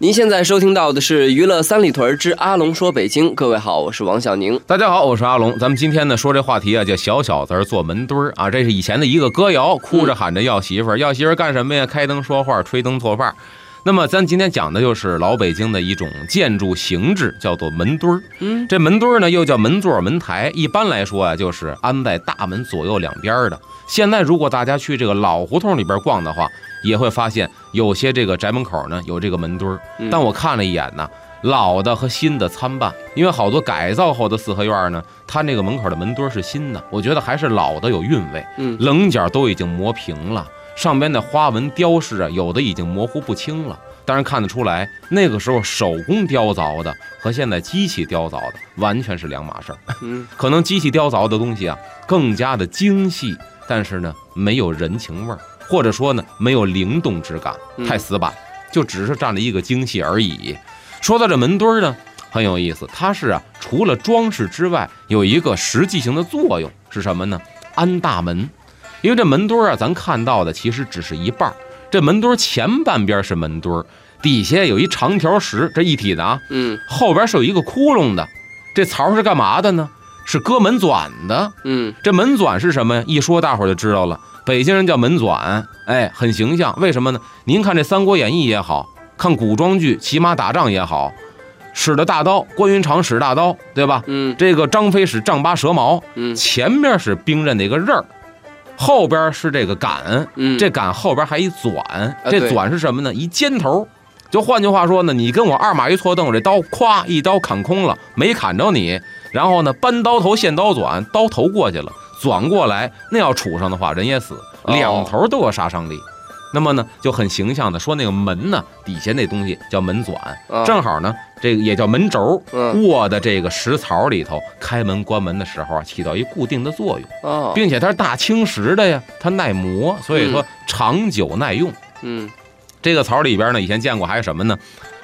您现在收听到的是《娱乐三里屯之阿龙说北京》，各位好，我是王小宁。大家好，我是阿龙。咱们今天呢说这话题啊，叫小小子儿做门墩儿啊。这是以前的一个歌谣，哭着喊着要媳妇儿，要媳妇儿干什么呀？开灯说话，吹灯做饭。那么咱今天讲的就是老北京的一种建筑形制，叫做门墩儿。嗯，这门墩儿呢又叫门座、门台，一般来说啊就是安在大门左右两边儿的。现在如果大家去这个老胡同里边逛的话，也会发现有些这个宅门口呢有这个门墩儿。嗯但我看了一眼呢，老的和新的参半，因为好多改造后的四合院呢，它那个门口的门墩儿是新的，我觉得还是老的有韵味。嗯棱角都已经磨平了，上边的花纹雕饰啊，有的已经模糊不清了。当然看得出来，那个时候手工雕凿的和现在机器雕凿的完全是两码事儿。嗯 可能机器雕凿的东西啊更加的精细，但是呢没有人情味儿，或者说呢没有灵动之感，嗯太死板，就只是占了一个精细而已。说到这门墩儿呢，很有意思，它是啊除了装饰之外，有一个实际性的作用是什么呢？安大门。因为这门墩儿啊，咱看到的其实只是一半儿，这门墩儿前半边是门墩儿，底下有一长条石，这一体的啊，嗯后边是有一个窟窿的，这槽是干嘛的呢？是搁门钻的。嗯这门钻是什么呀？一说大伙儿就知道了。北京人叫门钻，哎，很形象。为什么呢？您看这《三国演义》也好看古装剧、骑马打仗也好，使的大刀，关云长使大刀，对吧？嗯这个张飞使丈八蛇矛，嗯前面是兵刃的一个刃儿，后边是这个杆，嗯，这杆后边还一钻，这对钻是什么呢？一尖头。就换句话说呢，你跟我二马一错蹬，我这刀咵一刀砍空了，没砍着你。然后呢，搬刀头现刀转，刀头过去了，转过来，那要杵上的话，人也死，哦。两头都有杀伤力。那么呢，就很形象的说那个门呢，底下那东西叫门钻，啊正好呢，这个也叫门轴，嗯。卧的这个石槽里头，开门关门的时候啊，起到一固定的作用。哦。并且它是大青石的呀，它耐磨，所以说长久耐用。嗯。这个槽里边呢，以前见过还有什么呢？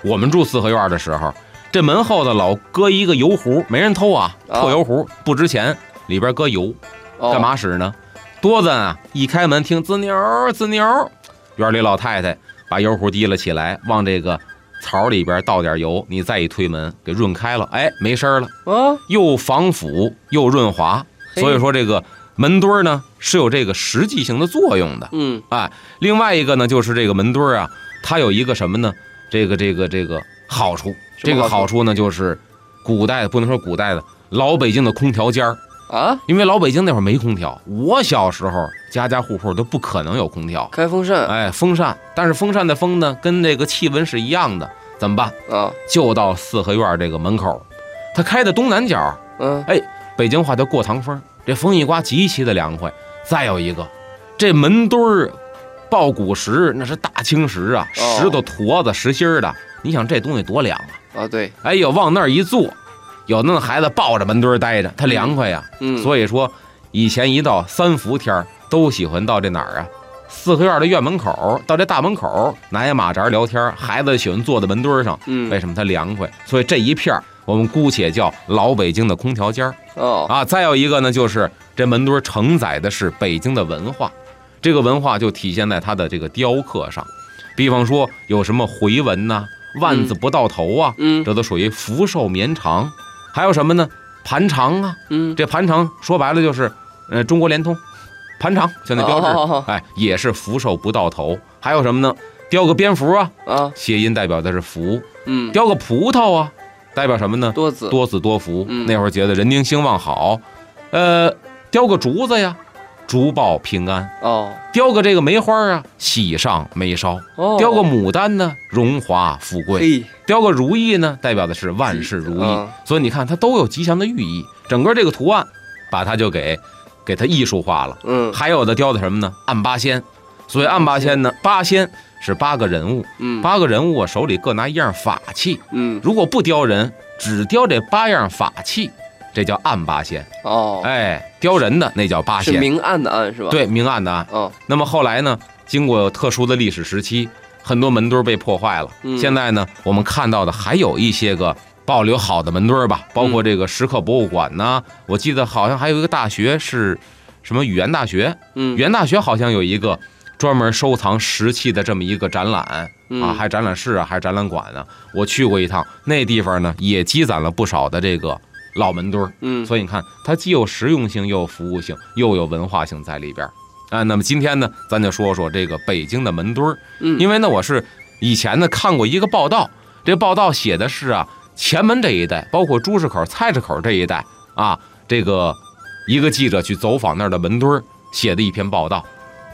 我们住四合院的时候，这门后头老搁一个油壶，没人偷啊，啊破油壶不值钱，里边搁油，哦干嘛使呢？多咱啊，一开门听滋扭儿滋牛，院里老太太把油壶提了起来，往这个槽里边倒点油，你再一推门，给润开了，哎，没声儿了。啊又防腐又润滑，所以说这个门墩儿呢是有这个实际性的作用的。嗯哎，另外一个呢就是这个门墩儿啊，它有一个什么呢？这个这个这个好处这个好处呢就是古代不能说古代的老北京的空调间儿，啊？因为老北京那会儿没空调，我小时候家家户户都不可能有空调，开风扇。哎，风扇，但是风扇的风呢跟那个气温是一样的，怎么办？啊。就到四合院这个门口，它开的东南角。嗯。哎北京话叫过堂风，这风一刮极其的凉快。再有一个，这门墩儿抱古石那是大青石啊，哦。石头坨子实心儿的，你想这东西多凉啊！啊对。哎呦，往那儿一坐，有那孩子抱着门墩儿待着，他凉快呀。嗯所以说，以前一到三伏天儿，都喜欢到这哪儿啊？四合院的院门口，到这大门口拿一马扎聊天，孩子喜欢坐在门墩儿上，嗯为什么他凉快？所以这一片儿我们姑且叫老北京的空调间儿。哦啊，再有一个呢，就是这门墩儿承载的是北京的文化，这个文化就体现在它的这个雕刻上，比方说有什么回纹呐、万字不到头啊，嗯这都属于福寿绵长。还有什么呢？盘长啊，嗯这盘长说白了就是，呃，中国联通，盘长现在标志，哦哎，也是福寿不到头。还有什么呢？雕个蝙蝠啊，啊谐音代表的是福；嗯雕个葡萄啊，代表什么呢？多子多子多福。嗯那会儿觉得人丁兴旺好，呃，雕个竹子呀，竹报平安；哦。雕个这个梅花啊，喜上眉梢；哦。雕个牡丹呢，荣华富贵；嘿。雕个如意呢，代表的是万事如意。嗯。所以你看，它都有吉祥的寓意。整个这个图案，把它就给给它艺术化了。嗯。还有的雕的什么呢？暗八仙。所以暗八仙呢，八仙。是八个人物，嗯。八个人物啊手里各拿一样法器，嗯。如果不雕人，只雕这八样法器，这叫暗八仙。哦，哎，雕人的那叫八仙，是明暗的暗是吧？，对，明暗的暗。哦，那么后来呢，经过特殊的历史时期，很多门墩儿被破坏了。嗯现在呢，我们看到的还有一些个保留好的门墩儿吧，包括这个石刻博物馆呐、我记得好像还有一个大学是什么语言大学，嗯语言大学好像有一个专门收藏石器的这么一个展览。嗯啊，还展览室啊，还展览馆呢。我去过一趟，那地方呢也积攒了不少的这个老门墩儿。嗯所以你看，它既有实用性，又有服务性，又有文化性在里边儿啊。那么今天呢，咱就说说这个北京的门墩儿，嗯，因为呢，我是以前呢看过一个报道，这报道写的是啊，前门这一带，包括朱市口、菜市口这一带啊，这个一个记者去走访那儿的门墩儿写的一篇报道。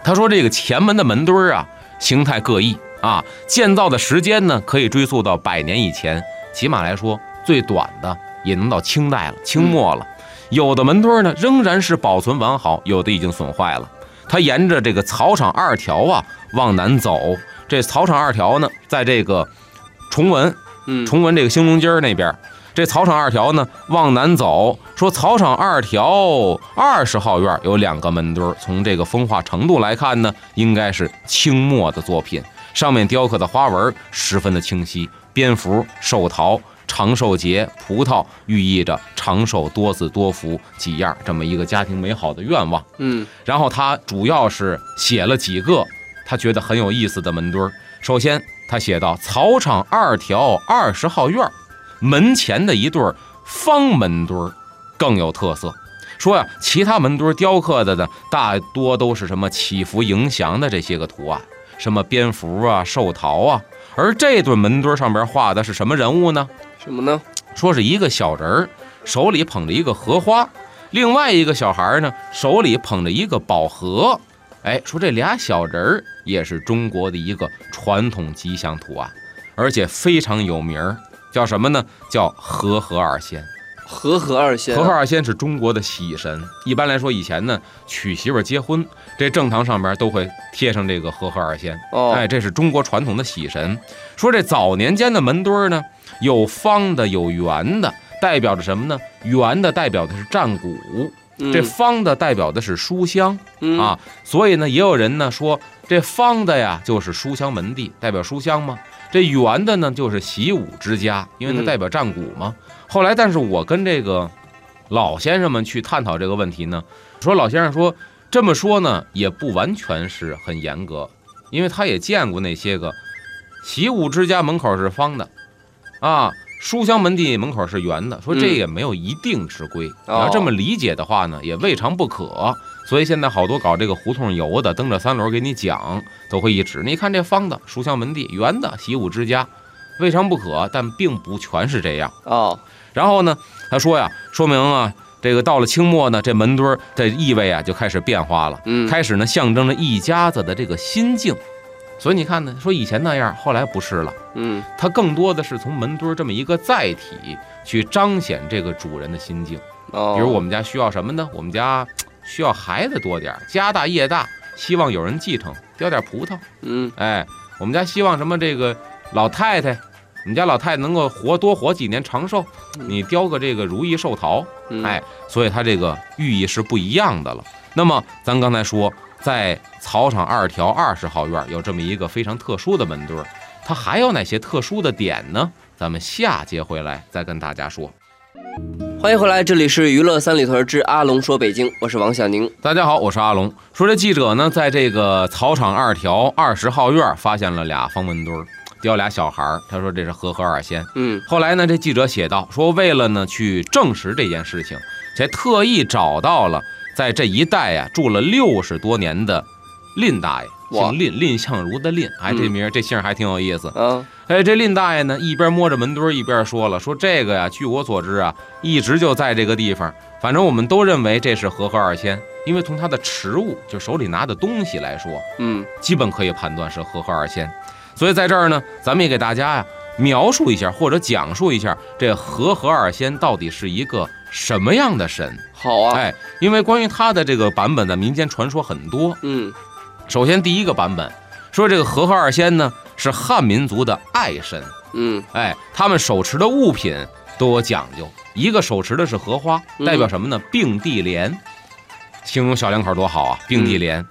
他说这个前门的门墩儿啊，形态各异啊，建造的时间呢可以追溯到百年以前，起码来说最短的也能到清代了，清末了。有的门墩儿呢仍然是保存完好，有的已经损坏了。它沿着这个草场二条啊往南走，这草场二条呢，在这个崇文嗯崇文这个兴隆街儿那边儿，这草场二条呢往南走，说草场二条二十号院有两个门墩儿，从这个风化程度来看呢，应该是清末的作品，上面雕刻的花纹十分的清晰，蝙蝠、寿桃。长寿节、葡萄寓意着长寿、多子多福几样这么一个家庭美好的愿望。嗯然后他主要是写了几个他觉得很有意思的门墩儿。首先，他写到草场二条二十号院儿门前的一对儿方门墩儿更有特色。说呀，其他门墩儿雕刻的呢，大多都是什么祈福迎祥的这些个图案，什么蝙蝠啊、寿桃啊，而这对门墩儿上边画的是什么人物呢？什么呢？说是一个小人儿手里捧着一个荷花，另外一个小孩儿呢手里捧着一个宝盒。哎，说这俩小人儿也是中国的一个传统吉祥图案，而且非常有名儿，叫什么呢？叫和合二仙。和合二仙和，和合二仙是中国的喜神。一般来说，以前呢娶媳妇儿结婚，这正堂上边都会贴上这个和合二仙。哦，哎，这是中国传统的喜神。说这早年间的门墩儿呢，有方的，有圆的，代表着什么呢？圆的代表的是战鼓，嗯这方的代表的是书香嗯啊。所以呢，也有人呢说，这方的呀就是书香门第，代表书香嘛。这圆的呢就是习武之家，因为它嗯代表战鼓嘛。后来，但是我跟这个老先生们去探讨这个问题呢，说老先生说这么说呢，也不完全是很严格，因为他也见过那些个习武之家门口是方的，啊，书香门第门口是圆的，说这嗯也没有一定之规。你哦要这么理解的话呢，也未尝不可。所以现在好多搞这个胡同游的，蹬着三轮给你讲，都会一指，你看这方的书香门第，圆的习武之家，未尝不可，但并不全是这样。哦，然后呢，他说呀，说明啊，这个到了清末呢，这门墩儿的意味啊就开始变化了，嗯，开始呢象征着一家子的这个心境。所以你看呢，说以前那样，后来不是了，嗯它更多的是从门墩儿这么一个载体去彰显这个主人的心境。哦，比如我们家需要什么呢？我们家 需要孩子多点儿，家大业大，希望有人继承，雕点葡萄。嗯哎，我们家希望什么？这个老太太，我们家老太太能够活多活几年，长寿。嗯你雕个这个如意寿桃，嗯哎，所以它这个寓意是不一样的了。那么咱刚才说，在草场二条二十号院有这么一个非常特殊的门墩儿，它还有哪些特殊的点呢？咱们下节回来再跟大家说。欢迎回来，这里是娱乐三里屯之阿龙说北京，我是王小宁。大家好，我是阿龙。说这记者呢，在这个草场二条二十号院发现了俩方门墩儿，雕俩小孩儿。他说这是和合二仙。嗯后来呢，这记者写道说，为了呢去证实这件事情，才特意找到了在这一带啊住了六十多年的蔺大爷，姓蔺，蔺相如的蔺，哎，这嗯名儿这姓还挺有意思。嗯哎，这蔺大爷呢，一边摸着门墩儿，一边说了，说这个呀，据我所知啊，一直就在这个地方。反正我们都认为这是和合二仙，因为从他的持物，就手里拿的东西来说，嗯基本可以判断是和合二仙。所以在这儿呢，咱们也给大家呀描述一下或者讲述一下这和合二仙到底是一个什么样的神。好啊，哎，因为关于他的这个版本的民间传说很多。嗯首先第一个版本说这个和合二仙呢是汉民族的爱神，嗯哎，他们手持的物品都有讲究，一个手持的是荷花，嗯代表什么呢？并蒂莲，形容小两口多好啊，并蒂嗯莲。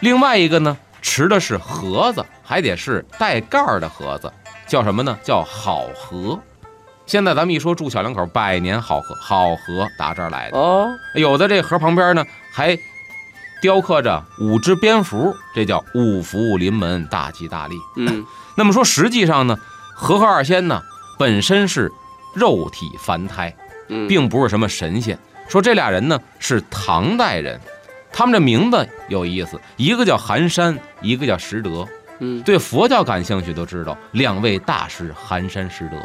另外一个呢，持的是盒子，还得是带盖儿的盒子，叫什么呢？叫好合。现在咱们一说祝小两口百年好合，好合打这儿来的。哦，有的这盒旁边呢还雕刻着五只蝙蝠，这叫五福临门，大吉大利。嗯 那么说，实际上呢，和合二仙呢本身是肉体凡胎，嗯，并不是什么神仙。说这俩人呢是唐代人，他们这名字有意思，一个叫寒山，一个叫拾得。嗯对佛教感兴趣都知道，两位大师寒山拾得，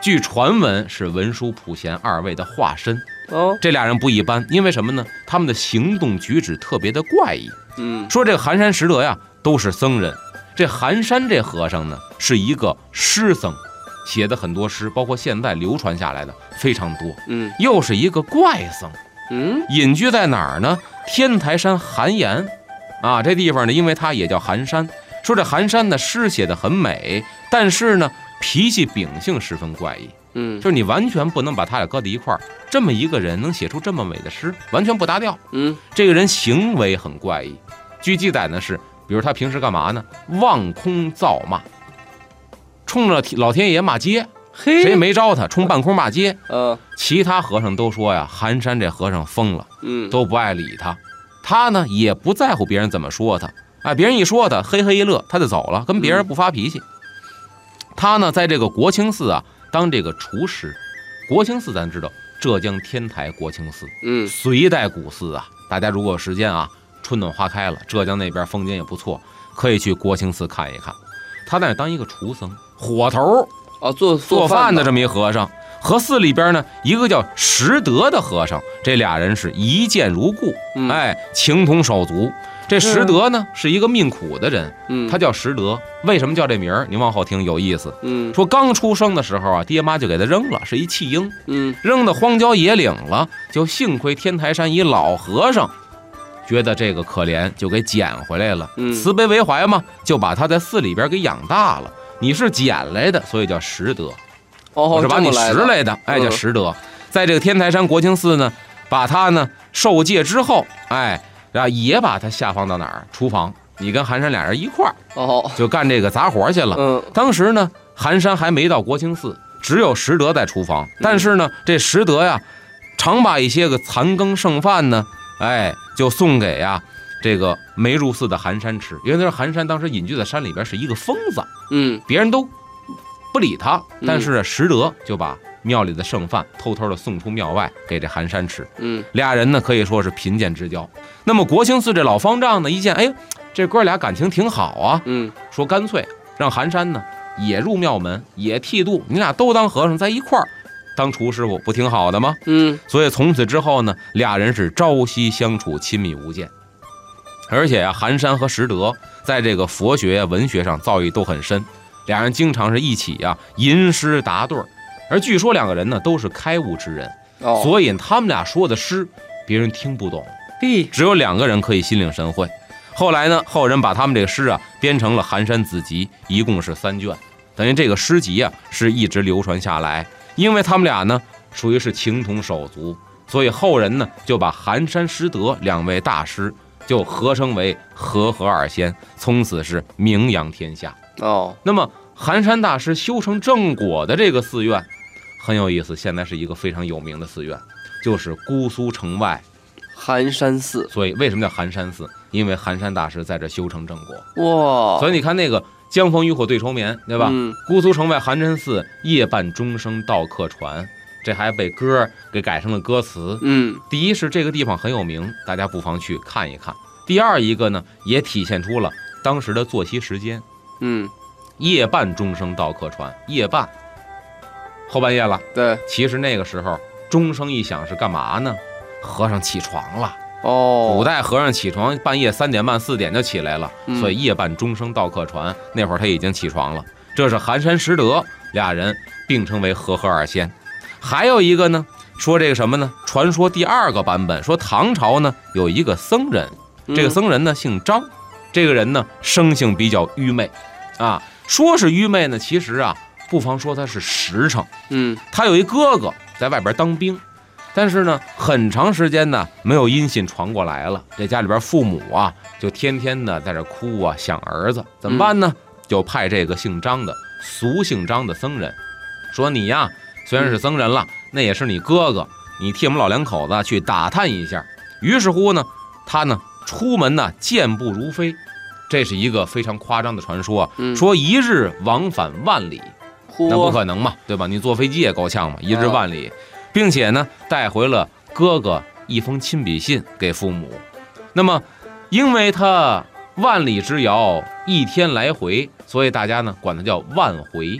据传闻是文殊普贤二位的化身。哦，这俩人不一般，因为什么呢？他们的行动举止特别的怪异。嗯说这个寒山拾得呀，都是僧人。这寒山这和尚呢，是一个诗僧，写的很多诗，包括现在流传下来的非常多。嗯又是一个怪僧，嗯隐居在哪儿呢？天台山寒岩，啊，这地方呢，因为它也叫寒山。说这寒山呢，诗写的很美，但是呢，脾气秉性十分怪异，嗯就是你完全不能把他俩搁在一块儿。这么一个人能写出这么美的诗，完全不搭调。嗯这个人行为很怪异，据记载呢是，比如他平时干嘛呢？望空造骂，冲着老天爷骂街，嘿，谁也没招他，冲半空骂街。呃其他和尚都说呀，寒山这和尚疯了，嗯都不爱理他。他呢也不在乎别人怎么说他，哎，别人一说他，嘿嘿一乐，他就走了，跟别人不发脾气。他呢在这个国清寺啊当这个厨师。国清寺咱知道，浙江天台国清寺，嗯隋代古寺啊，大家如果有时间啊，春暖花开了，浙江那边风景也不错，可以去国清寺看一看。他在那当一个厨僧，火头啊做做饭的这么么一和尚。和寺里边呢，一个叫拾得的和尚，这俩人是一见如故，嗯哎，情同手足。这拾得呢是一个命苦的人，嗯他叫拾得。为什么叫这名儿？您往后听有意思。嗯说刚出生的时候啊，爹妈就给他扔了，是一弃婴。嗯扔到荒郊野岭了，就幸亏天台山一老和尚觉得这个可怜，就给捡回来了，嗯慈悲为怀嘛，就把他在寺里边给养大了。你是捡来的，所以叫拾得，哦我是把你拾来的，哎，嗯叫拾得。在这个天台山国清寺呢，把他呢受戒之后，哎，然后也把他下放到哪儿？厨房，你跟寒山俩人一块儿哦就干这个杂活去了。嗯当时呢，寒山还没到国清寺，只有石德在厨房。但是呢，这石德呀，常把一些个残羹剩饭呢，哎，就送给呀这个没入寺的寒山吃。因为那是寒山当时隐居在山里边是一个疯子，嗯别人都不理他，嗯但是石德就把庙里的剩饭偷偷的送出庙外给这寒山吃。嗯俩人呢可以说是贫贱之交。那么国清寺这老方丈呢，一见，哎，这哥俩感情挺好啊，嗯说干脆让寒山呢也入庙门，也剃度，你俩都当和尚在一块儿当厨师傅，不挺好的吗？嗯所以从此之后呢，俩人是朝夕相处，亲密无间。而且啊，寒山和拾得在这个佛学、文学上造诣都很深，俩人经常是一起啊吟诗答对儿。而据说两个人呢都是开悟之人，哦所以他们俩说的诗别人听不懂，嘿只有两个人可以心领神会。后来呢，后人把他们这个诗啊编成了《寒山子集》，一共是三卷，等于这个诗集啊是一直流传下来。因为他们俩呢属于是情同手足，所以后人呢就把寒山拾得两位大师就合称为和合二仙，从此是名扬天下。哦那么寒山大师修成正果的这个寺院很有意思，现在是一个非常有名的寺院，就是姑苏城外。寒山寺所以为什么叫寒山寺？因为寒山大师在这修成正果。哇所以你看那个“江枫渔火对愁眠”，对吧？嗯姑苏城外寒山寺，夜半钟声到客船，这还被歌给改成了歌词。嗯第一是这个地方很有名，大家不妨去看一看。第二一个呢，也体现出了当时的作息时间，嗯夜半钟声到客船，夜半后半夜了。对其实那个时候钟声一响是干嘛呢？和尚起床了。哦古代和尚起床半夜三点半四点就起来了，嗯所以夜半钟声到客船。那会儿他已经起床了。这是寒山拾得俩人并称为和合二仙。还有一个呢，说这个什么呢？传说第二个版本说唐朝呢有一个僧人，这个嗯僧人呢姓张，这个人呢生性比较愚昧，啊，说是愚昧呢，其实啊，不妨说他是实诚。嗯他有一哥哥在外边当兵，但是呢，很长时间呢没有音信传过来了。这家里边父母啊，就天天的在这哭啊，想儿子，怎么办呢？就派这个姓张的俗姓张的僧人，说你呀，虽然是僧人了，那也是你哥哥，你替我们老两口子去打探一下。于是乎呢，他呢出门呢健步如飞，这是一个非常夸张的传说啊，嗯，说一日往返万里。嚯那不可能嘛，对吧？你坐飞机也够呛嘛，一日万里，并且呢，带回了哥哥一封亲笔信给父母。那么，因为他万里之遥，一天来回，所以大家呢管他叫万回，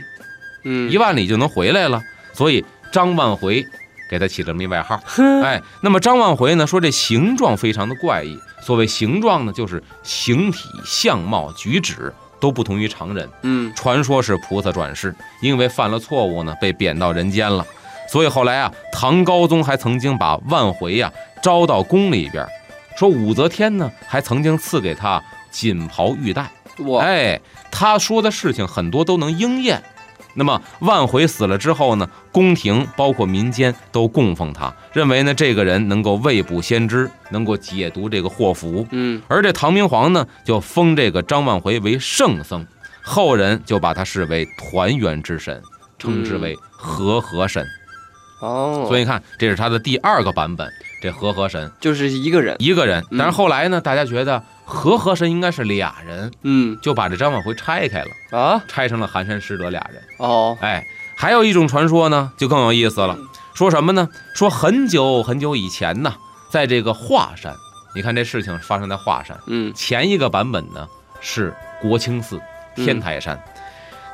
嗯一万里就能回来了，所以张万回给他起了这么一外号。哎，那么张万回呢说这形状非常的怪异，所谓形状呢，就是形体、相貌、举止都不同于常人。嗯传说是菩萨转世，因为犯了错误呢，被贬到人间了。所以后来啊，唐高宗还曾经把万回呀、招到宫里边，说武则天呢还曾经赐给他锦袍玉带。哇哎，他说的事情很多都能应验。那么万回死了之后呢，宫廷包括民间都供奉他，认为呢这个人能够未卜先知，能够解读这个祸福。嗯而这唐明皇呢，就封这个张万回为圣僧，后人就把他视为团圆之神，称之为和合神。哦，所以你看，这是他的第二个版本，这和合神就是一个人，一个人。嗯但是后来呢，大家觉得和合神应该是俩人，嗯就把这张万回拆开了，啊拆成了寒山师德俩人。哦哎，还有一种传说呢，就更有意思了。说什么呢？说很久很久以前呢，在这个华山，你看这事情发生在华山。嗯前一个版本呢是国清寺天台山，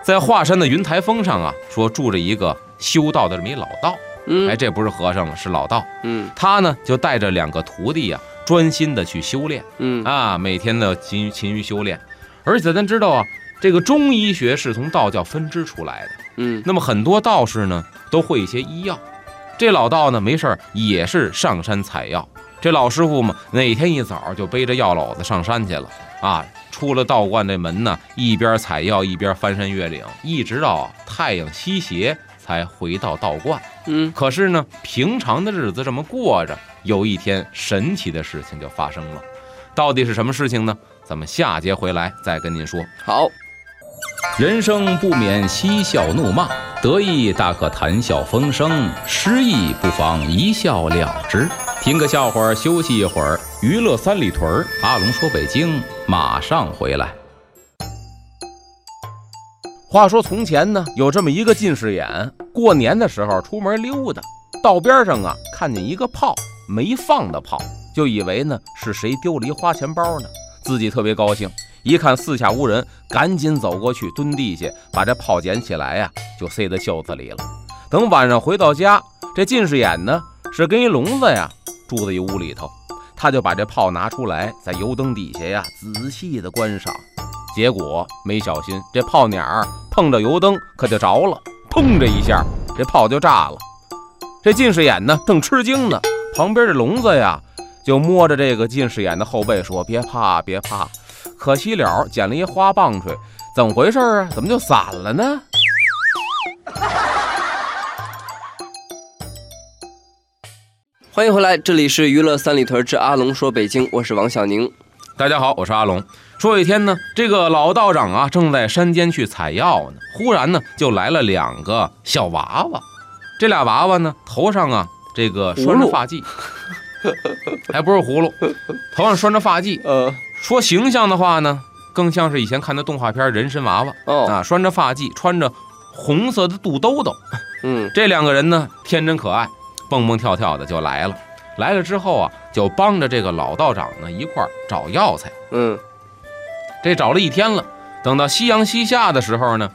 在华山的云台峰上啊，说住着一个修道的这么一老道。嗯。哎，这不是和尚了，是老道。嗯。他呢就带着两个徒弟呀、专心的去修炼。嗯。啊，每天的勤勤于修炼。而且咱知道啊，这个中医学是从道教分支出来的。嗯。那么很多道士呢都会一些医药，这老道呢没事儿也是上山采药。这老师傅嘛，哪天一早就背着药篓子上山去了。啊，出了道观这门呢，一边采药一边翻山越岭，一直到太阳西斜才回到道观。嗯可是呢，平常的日子这么过着，有一天神奇的事情就发生了。到底是什么事情呢？咱们下节回来再跟您说。好，人生不免嬉笑怒骂，得意大可谈笑风生，失意不妨一笑了之。听个笑话，休息一会儿。娱乐三里屯儿，阿龙说北京，马上回来。话说从前呢，有这么一个近视眼，过年的时候出门溜达，道边上啊看见一个炮没放的炮，就以为呢是谁丢了一花钱包呢，自己特别高兴。一看四下无人，赶紧走过去蹲地下，把这炮捡起来呀、就塞在袖子里了。等晚上回到家，这近视眼呢是跟一聋子呀住在一屋里头，他就把这炮拿出来，在油灯底下呀仔细的观赏。结果没小心，这炮捻儿碰着油灯可就着了，砰这一下，这炮就炸了。这近视眼呢正吃惊呢，旁边这聋子呀就摸着这个近视眼的后背说：“别怕，别怕。”可惜了，捡了一花棒槌，怎么回事啊？怎么就散了呢？欢迎回来，这里是娱乐三里屯之阿龙说北京，我是王小宁。大家好，我是阿龙。说一天呢，这个老道长啊正在山间去采药呢，忽然呢就来了两个小娃娃。这俩娃娃呢头上啊这个拴着发髻，还不是葫芦，头上拴着发髻。呃，说形象的话呢，更像是以前看的动画片人参娃娃哦，啊，拴着发髻，穿着红色的肚兜兜。嗯这两个人呢，天真可爱，蹦蹦跳跳的就来了。来了之后啊，就帮着这个老道长呢一块儿找药材。嗯这找了一天了，等到夕阳西下的时候呢，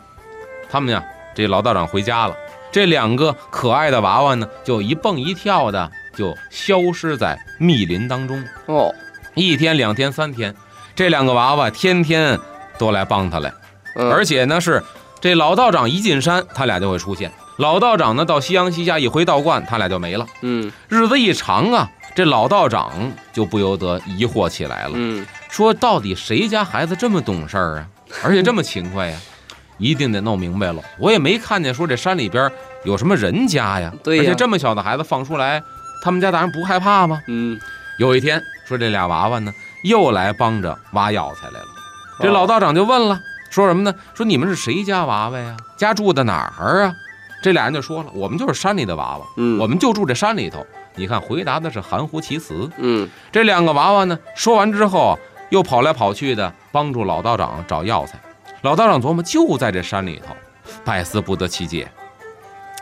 他们呀，这老道长回家了。这两个可爱的娃娃呢，就一蹦一跳的就消失在密林当中。哦，一天、两天、三天，这两个娃娃天天都来帮他来，嗯而且呢是这老道长一进山，他俩就会出现；老道长呢到夕阳西下一回道观，他俩就没了。嗯日子一长啊，这老道长就不由得疑惑起来了。嗯说到底谁家孩子这么懂事儿啊，而且这么勤快呀？一定得弄明白了。我也没看见说这山里边有什么人家呀，对呀而且这么小的孩子放出来，他们家大人不害怕吗？嗯，有一天，说这俩娃娃呢又来帮着挖药材来了。这哦老道长就问了，说什么呢？说你们是谁家娃娃呀？家住的哪儿啊？这俩人就说了，我们就是山里的娃娃，嗯我们就住这山里头。你看，回答的是含糊其辞。嗯这两个娃娃呢，说完之后又跑来跑去的帮助老道长找药材。老道长琢磨，就在这山里头，百思不得其解。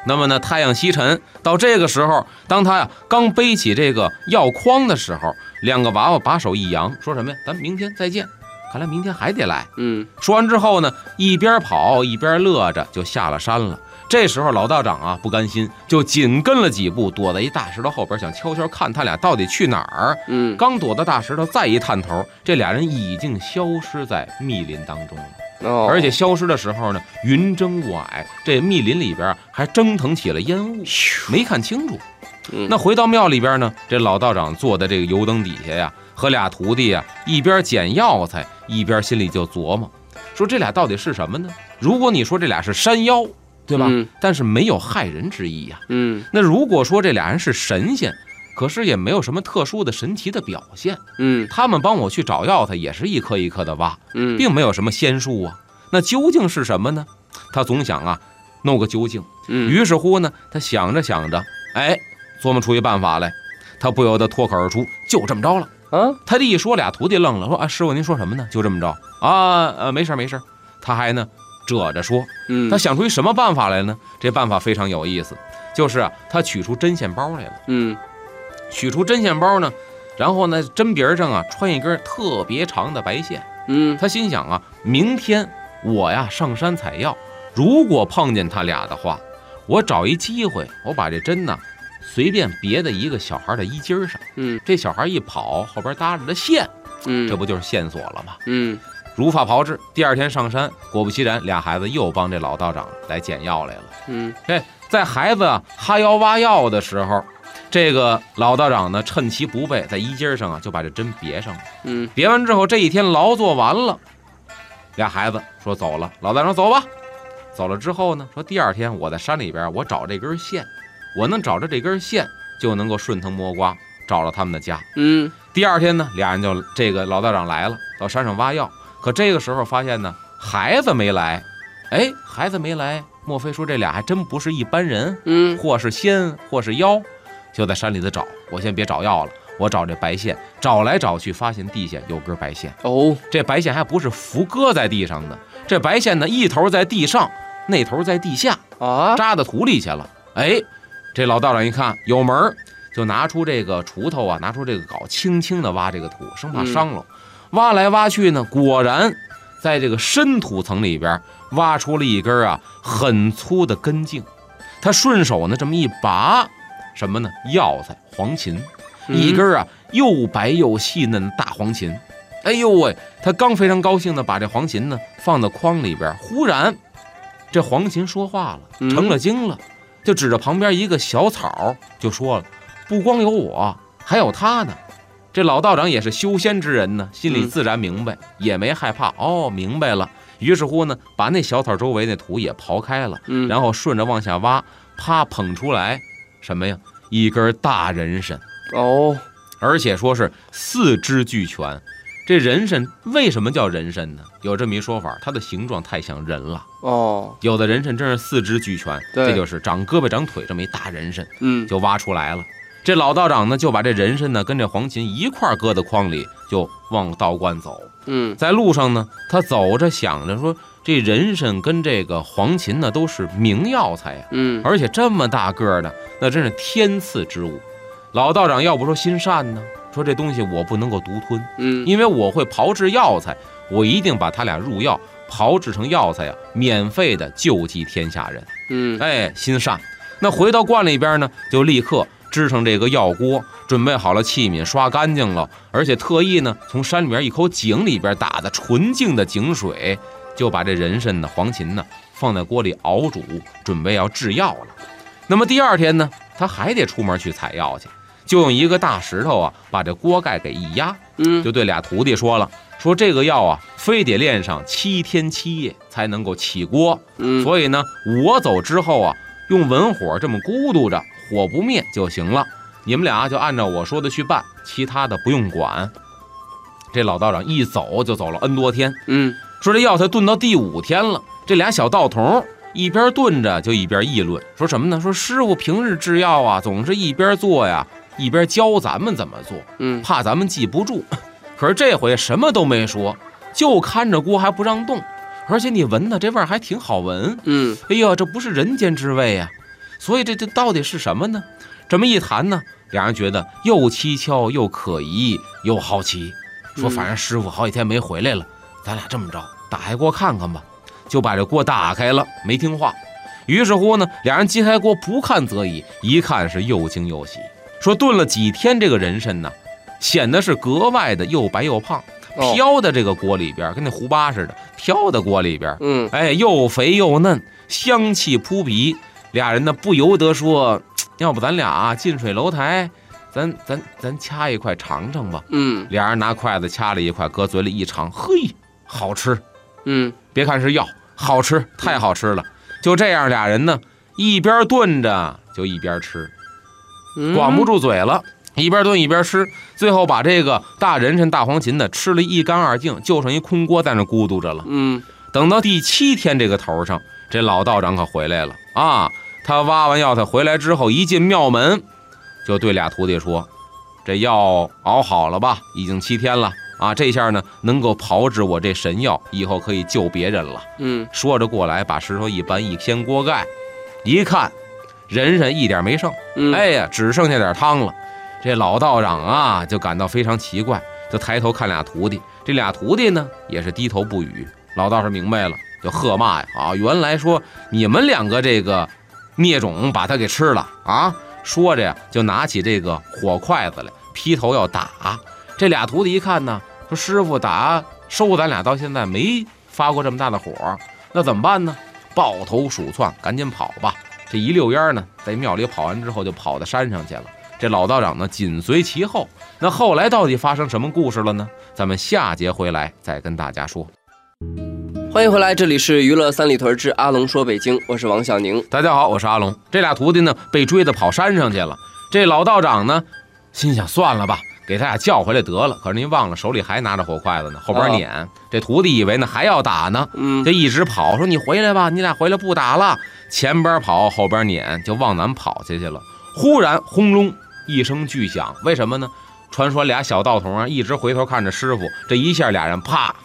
那么呢，太阳西沉，到这个时候，当他呀刚背起这个药筐的时候，两个娃娃把手一扬，说什么呀？咱明天再见。看来明天还得来。嗯说完之后呢，一边跑一边乐着就下了山了。这时候老道长啊不甘心，就紧跟了几步，躲在一大石头后边，想悄悄看他俩到底去哪儿。嗯，刚躲到大石头，再一探头，这俩人已经消失在密林当中了。哦，而且消失的时候呢，云蒸雾霭，这密林里边还蒸腾起了烟雾，没看清楚。嗯那回到庙里边呢，这老道长坐在这个油灯底下呀，和俩徒弟呀一边捡药材，一边心里就琢磨，说这俩到底是什么呢？如果你说这俩是山妖，对吧？嗯但是没有害人之意呀。嗯那如果说这俩人是神仙，可是也没有什么特殊的神奇的表现。嗯他们帮我去找药材，也是一颗一颗的挖，嗯，并没有什么仙术啊。那究竟是什么呢？他总想啊，弄个究竟。嗯于是乎呢，他想着想着，哎，琢磨出一办法来。他不由得脱口而出：“就这么着了。啊，”他这一说，俩徒弟愣了，说：“啊，师傅您说什么呢？就这么着啊？呃，没事儿没事儿。”他还呢遮着说，嗯。他想出一什么办法来呢？这办法非常有意思，就是啊，他取出针线包来了。嗯。取出针线包呢，然后呢，针鼻儿上啊穿一根特别长的白线。嗯。他心想啊，明天我呀上山采药，如果碰见他俩的话，我找一机会，我把这针呢随便别在一个小孩的衣襟上，嗯。这小孩一跑，后边搭着的线，嗯，这不就是线索了吗？嗯如法炮制。第二天上山，果不其然，俩孩子又帮这老道长来捡药来了。嗯哎，在孩子啊哈腰挖药的时候，这个老道长呢趁其不备，在衣襟上啊就把这针别上了。嗯别完之后，这一天劳作完了，俩孩子说走了。老道长走吧。走了之后呢，说第二天我在山里边，我找这根线，我能找着这根线，就能够顺藤摸瓜找到他们的家。嗯第二天呢，俩人就这个老道长来了，到山上挖药。可这个时候发现呢，孩子没来。哎，孩子没来，莫非说这俩还真不是一般人，嗯或是仙，或是妖？就在山里头找。我先别找药了，我找这白线，找来找去，发现地下有根白线。哦，这白线还不是浮搁在地上的，这白线呢，一头在地上，那头在地下，啊，扎到土里去了。哎，这老道长一看有门儿，就拿出这个锄头啊，拿出这个镐，轻轻地挖这个土，生怕伤了。挖来挖去呢，果然在这个深土层里边挖出了一根啊很粗的根茎。他顺手呢这么一拔，什么呢？药材黄芩。一根啊又白又细嫩的大黄芩。哎呦喂！他刚非常高兴的把这黄芩呢放到筐里边，忽然这黄芩说话了，嗯成了精了，就指着旁边一个小草就说了：“不光有我，还有他呢。”这老道长也是修仙之人呢，心里嗯自然明白，也没害怕。哦，明白了。于是乎呢，把那小草周围那土也刨开了，嗯，然后顺着往下挖，啪捧出来什么呀？一根大人参。哦，而且说是四肢俱全。这人参为什么叫人参呢？有这么一说法，它的形状太像人了。哦，有的人参真是四肢俱全，这就是长胳膊长腿这么一大人参，嗯就挖出来了。这老道长呢，就把这人参呢跟这黄芩一块搁到筐里，就往道观走。嗯在路上呢，他走着想着说，这人参跟这个黄芩呢都是名药材呀、嗯而且这么大个儿的，那真是天赐之物。老道长要不说心善呢，说这东西我不能够独吞，嗯因为我会炮制药材，我一定把他俩入药炮制成药材呀，免费的救济天下人。嗯哎，心善。那回到观里边呢，就立刻支上这个药锅，准备好了器皿，刷干净了，而且特意呢从山里边一口井里边打的纯净的井水，就把这人参呢、黄芩呢放在锅里熬煮，准备要制药了。那么第二天呢，他还得出门去采药去。就用一个大石头啊，把这锅盖给一压，嗯就对俩徒弟说了，说这个药啊，非得练上七天七夜才能够起锅，嗯，所以呢，我走之后啊，用文火这么咕嘟着，火不灭就行了。你们俩就按照我说的去办，其他的不用管。这老道长一走就走了 N 多天，嗯说这药才炖到第五天了，这俩小道童一边炖着就一边议论，说什么呢？说师傅平日制药啊，总是一边做呀，一边教咱们怎么做，嗯怕咱们记不住。可是这回什么都没说，就看着锅还不让动，而且你闻的这味儿还挺好闻。嗯哎呀，这不是人间之味呀！所以这这到底是什么呢？这么一谈呢，俩人觉得又蹊跷又可疑又好奇，说嗯反正师傅好几天没回来了，咱俩这么着，打开锅看看吧。就把这锅打开了，没听话。于是乎呢，俩人揭开锅不看则已，一看是又惊又喜，说炖了几天这个人参呢，显得是格外的又白又胖，哦飘在这个锅里边，跟那胡巴似的，飘在锅里边。嗯哎，又肥又嫩，香气扑鼻。俩人呢不由得说，要不咱俩啊近水楼台，咱咱咱掐一块尝尝吧。嗯俩人拿筷子掐了一块，搁嘴里一尝，嘿，好吃！嗯别看是药，好吃，太好吃了。就这样，俩人呢一边炖着就一边吃，嗯，管不住嘴了，一边炖一边吃，最后把这个大人参、大黄芩的吃了一干二净，就剩一空锅在那咕嘟着了。嗯等到第七天这个头上，这老道长可回来了啊！他挖完药，他回来之后一进庙门，就对俩徒弟说：“这药熬好了吧？已经七天了啊！这下呢，能够炮制我这神药，以后可以救别人了。”嗯说着过来，把石头一搬，一掀锅盖，一看，人参一点没剩，嗯，哎呀，只剩下点汤了。这老道长啊，就感到非常奇怪，就抬头看俩徒弟。这俩徒弟呢，也是低头不语。老道士明白了，就喝骂呀：“啊，原来说你们两个这个孽种把他给吃了啊！”说着呀，就拿起这个火筷子来，劈头要打。这俩徒弟一看呢，说：“师傅打收咱俩到现在没发过这么大的火，那怎么办呢？”抱头鼠窜，赶紧跑吧！这一溜烟呢，在庙里跑完之后，就跑到山上去了。这老道长呢，紧随其后。那后来到底发生什么故事了呢？咱们下节回来再跟大家说。欢迎回来，这里是娱乐三里屯之阿龙说北京，我是王小宁。大家好，我是阿龙。这俩徒弟呢，被追着跑山上去了。这老道长呢，心想算了吧，给他俩叫回来得了。可是您忘了，手里还拿着火筷子呢，后边撵。这徒弟以为呢还要打呢，嗯就一直跑，说你回来吧，你俩回来不打了。前边跑，后边撵，就往南跑下去了。忽然轰隆一声巨响，为什么呢？传说俩小道童啊，一直回头看着师傅，这一下俩人啪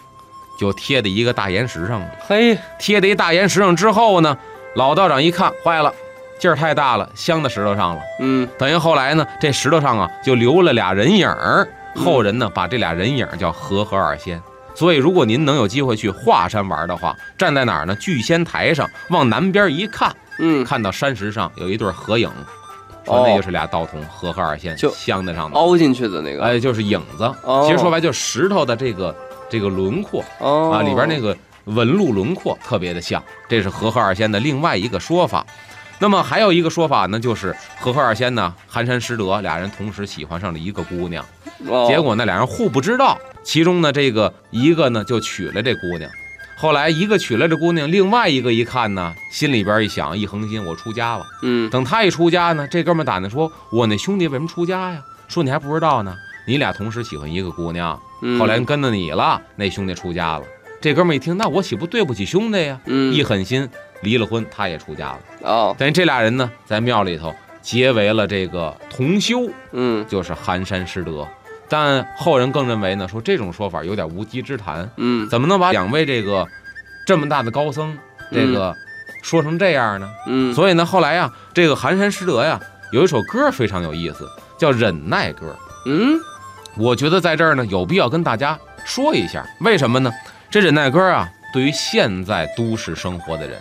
就贴在一个大岩石上了。嘿，贴在一大岩石上之后呢，老道长一看，坏了，劲儿太大了，镶在石头上了。嗯等于后来呢，这石头上啊就留了俩人影儿，后人呢把这俩人影叫和合二仙。所以，如果您能有机会去华山玩的话，站在哪儿呢？聚仙台上往南边一看，嗯，看到山石上有一对合影，说那就是俩道童和合二仙就镶在上面。凹进去的那个。哎，就是影子。哦其实说白就是石头的这个这个轮廓。哦啊，里边那个纹路轮廓特别的像，这是和合二仙的另外一个说法。那么还有一个说法呢，就是和合二仙呢，寒山拾得俩人同时喜欢上了一个姑娘，哦结果呢俩人互不知道，其中呢这个一个呢就娶了这姑娘，后来一个娶了这姑娘，另外一个一看呢，心里边一想，一横心，我出家了。嗯等他一出家呢，这哥们儿打听说，我那兄弟为什么出家呀？说你还不知道呢，你俩同时喜欢一个姑娘，嗯后来跟着你了，那兄弟出家了。这哥们儿一听，那我岂不对不起兄弟呀？嗯一狠心离了婚，他也出家了。哦等于这俩人呢，在庙里头结为了这个同修，嗯就是寒山师德。但后人更认为呢，说这种说法有点无稽之谈，嗯怎么能把两位这个这么大的高僧这个说成这样呢？嗯所以呢，后来呀，这个寒山师德呀，有一首歌非常有意思，叫《忍耐歌》。嗯我觉得在这儿呢，有必要跟大家说一下，为什么呢？这忍耐歌啊，对于现在都市生活的人，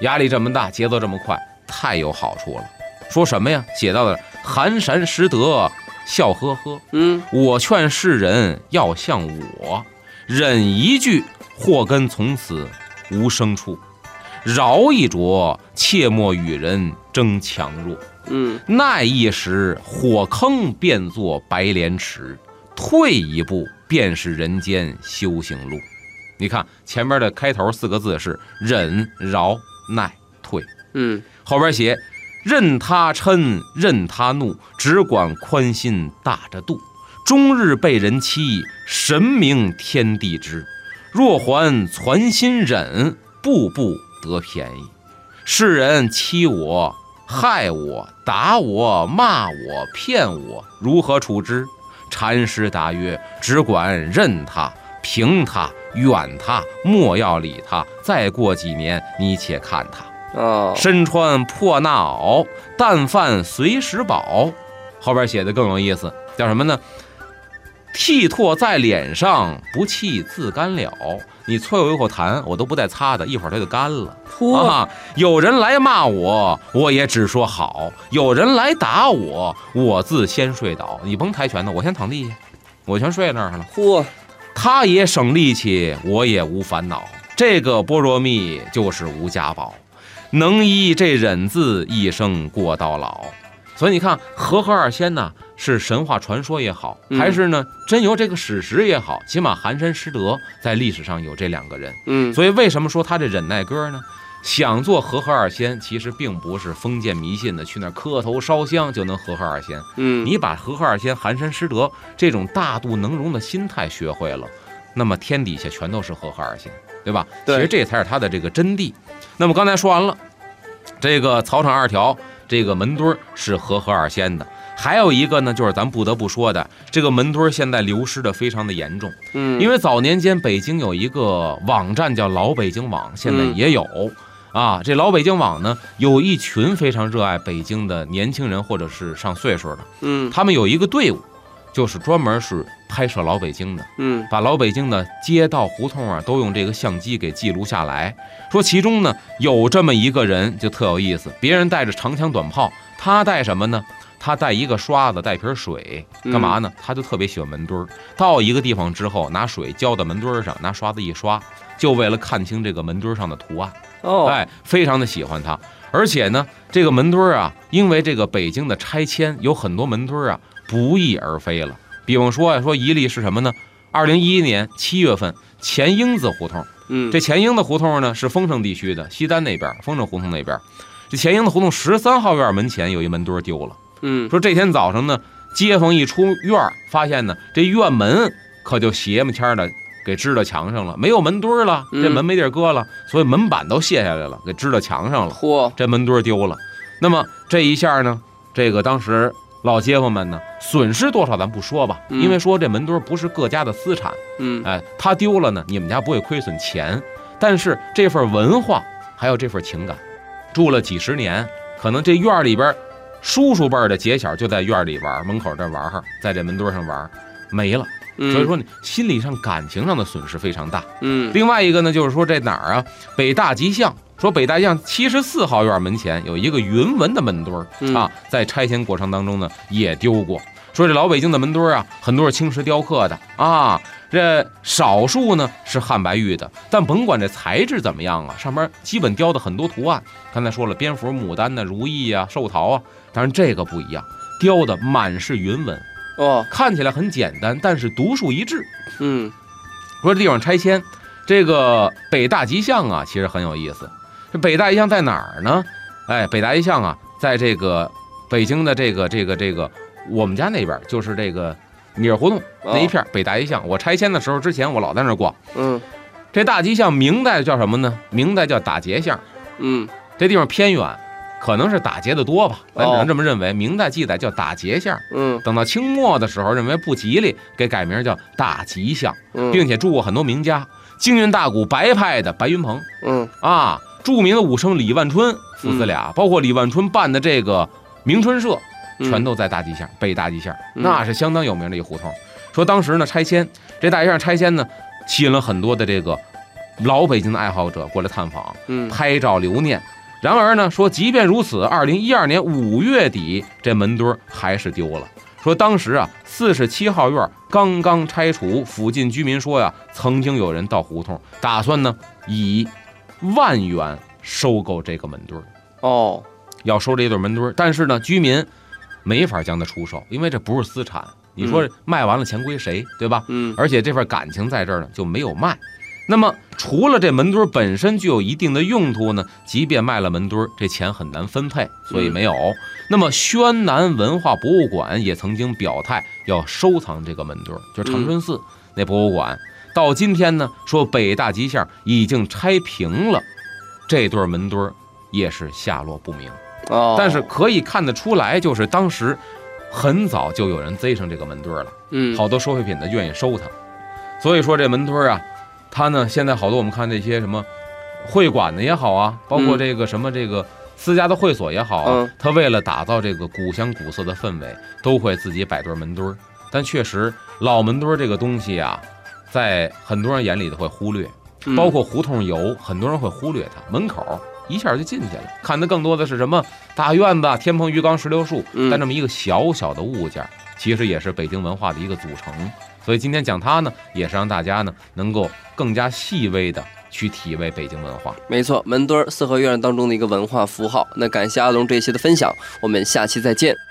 压力这么大，节奏这么快，太有好处了。说什么呀？写到的寒山拾得笑呵呵，嗯我劝世人要像我，忍一句，祸根从此无生处；饶一着，切莫与人争强弱。嗯耐一时，火坑变作白莲池；退一步，便是人间修行路。你看前面的开头四个字是忍、饶、耐、退，嗯后边写任他嗔，任他怒，只管宽心大着度。终日被人欺，神明天地知。若还攒心忍，步步得便宜。世人欺我、害我、打我、骂我、骗我，如何处之？禅师答曰：只管任他，平他，远他，莫要理他。再过几年，你且看他。哦，身穿破衲袄，但饭随时饱。后边写的更有意思，叫什么呢？剃唾在脸上，不气自干了。你啐我一口痰，我都不带擦的，一会儿它就干了。嚯，啊！有人来骂我，我也只说好；有人来打我，我自先睡倒。你甭抬拳头，我先躺地下，我全睡那儿了。嚯，他也省力气，我也无烦恼。这个般若蜜就是无家宝，能依这忍字一生过到老。所以你看，和合二仙呢，是神话传说也好，嗯还是呢真有这个史实也好，起码寒山师德在历史上有这两个人。嗯所以为什么说他这忍耐歌呢？想做和合二仙，其实并不是封建迷信的，去那儿磕头烧香就能和合二仙。嗯，你把和合二仙、寒山师德这种大度能容的心态学会了，那么天底下全都是和合二仙，对吧？对其实这才是他的这个真谛。那么刚才说完了，这个草场二条这个门墩儿是和合二仙的，还有一个呢，就是咱不得不说的，这个门墩儿现在流失的非常的严重。嗯，因为早年间北京有一个网站叫老北京网，现在嗯也有。啊，这老北京网呢，有一群非常热爱北京的年轻人，或者是上岁数的，嗯他们有一个队伍，就是专门是拍摄老北京的，嗯把老北京的街道胡同啊，都用这个相机给记录下来。说其中呢，有这么一个人就特有意思，别人带着长枪短炮，他带什么呢？他带一个刷子，带瓶水，干嘛呢？他就特别喜欢门墩儿。到一个地方之后，拿水浇到门墩儿上，拿刷子一刷，就为了看清这个门墩儿上的图案。哦，哎，非常的喜欢它。而且呢，这个门墩儿啊，因为这个北京的拆迁，有很多门墩儿啊不翼而飞了。比方说呀，说一例是什么呢？二零一一年七月份，前英子胡同，嗯这前英子胡同呢是丰盛地区的西单那边，丰盛胡同那边。这前英子胡同十三号院门前有一门墩儿丢了。嗯。说这天早上呢，街坊一出院儿，发现呢这院门可就邪么签的给支到墙上了，没有门墩儿了，这嗯门没地儿搁了，所以门板都卸下来了，给支到墙上了，嚯，这门墩儿丢了。那么这一下呢，这个当时老街坊们呢损失多少咱不说吧，嗯。因为说这门墩儿不是各家的私产，嗯。哎，他丢了呢，你们家不会亏损钱，但是这份文化还有这份情感，住了几十年，可能这院里边儿叔叔辈儿的姐小就在院儿里玩儿，门口这玩哈，在这门墩儿上玩儿，没了。嗯，所以说你心理上、感情上的损失非常大。嗯另外一个呢，就是说这哪儿啊？北大吉巷，说北大吉巷七十四号院门前有一个云纹的门墩儿、嗯啊，在拆迁过程当中呢也丢过。说这老北京的门墩儿啊，很多是青石雕刻的啊，这少数呢是汉白玉的，但甭管这材质怎么样啊，上面基本雕的很多图案。刚才说了，蝙蝠、牡丹呢、如意啊、寿桃啊，当然这个不一样，雕的满是云纹，哦，看起来很简单，但是独树一帜。嗯说这地方拆迁，这个北大吉巷啊，其实很有意思。这北大吉巷在哪儿呢？哎，北大吉巷啊，在这个北京的这个这个这个我们家那边，就是这个米儿胡同那一片儿北大吉巷。我拆迁的时候，之前我老在那儿逛。嗯这大吉巷明代叫什么呢？明代叫打劫巷。嗯这地方偏远，可能是打劫的多吧，咱只哦能这么认为。明代记载叫打劫巷，嗯等到清末的时候，认为不吉利，给改名叫大吉巷。嗯，并且住过很多名家，京韵大鼓白派的白云鹏嗯啊，著名的武生李万春父子俩，包括李万春办的这个明春社，嗯全都在大吉巷，北大吉巷，嗯那是相当有名的一胡同。说当时呢拆迁，这大吉巷拆迁呢，吸引了很多的这个老北京的爱好者过来探访，嗯拍照留念。然而呢，说即便如此，二零一二年五月底，这门墩儿还是丢了。说当时啊，四十七号院刚刚拆除，附近居民说呀，曾经有人到胡同，打算呢以万元收购这个门墩儿。哦，要收这一对门墩儿，但是呢，居民没法将它出售，因为这不是私产。你说卖完了钱归谁，对吧？嗯而且这份感情在这儿呢，就没有卖。那么除了这门墩儿本身具有一定的用途呢，即便卖了门墩儿，这钱很难分配，所以没有。那么宣南文化博物馆也曾经表态要收藏这个门墩儿，就是长春寺那博物馆。到今天呢，说北大吉巷已经拆平了，这对门墩儿也是下落不明。哦，但是可以看得出来，就是当时很早就有人贼上这个门墩儿了。嗯，好多收废品的愿意收它，所以说这门墩儿啊，它呢现在好多我们看那些什么会馆的也好啊，包括嗯。这个什么这个私家的会所也好啊嗯，它为了打造这个古香古色的氛围，都会自己摆对门墩儿。但确实老门墩儿这个东西啊，在很多人眼里都会忽略，嗯。包括胡同游，很多人会忽略它，门口一下就进去了，看的更多的是什么大院子、天棚、鱼缸、石榴树，嗯。但这么一个小小的物件，其实也是北京文化的一个组成。所以今天讲它呢，也是让大家呢能够更加细微的去体味北京文化。没错，门墩儿四合院当中的一个文化符号。那感谢阿龙这一期的分享，我们下期再见。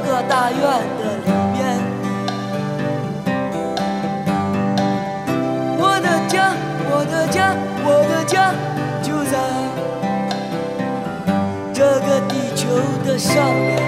个大院的里面。我的家，我的家，我的家就在这个地球的上面。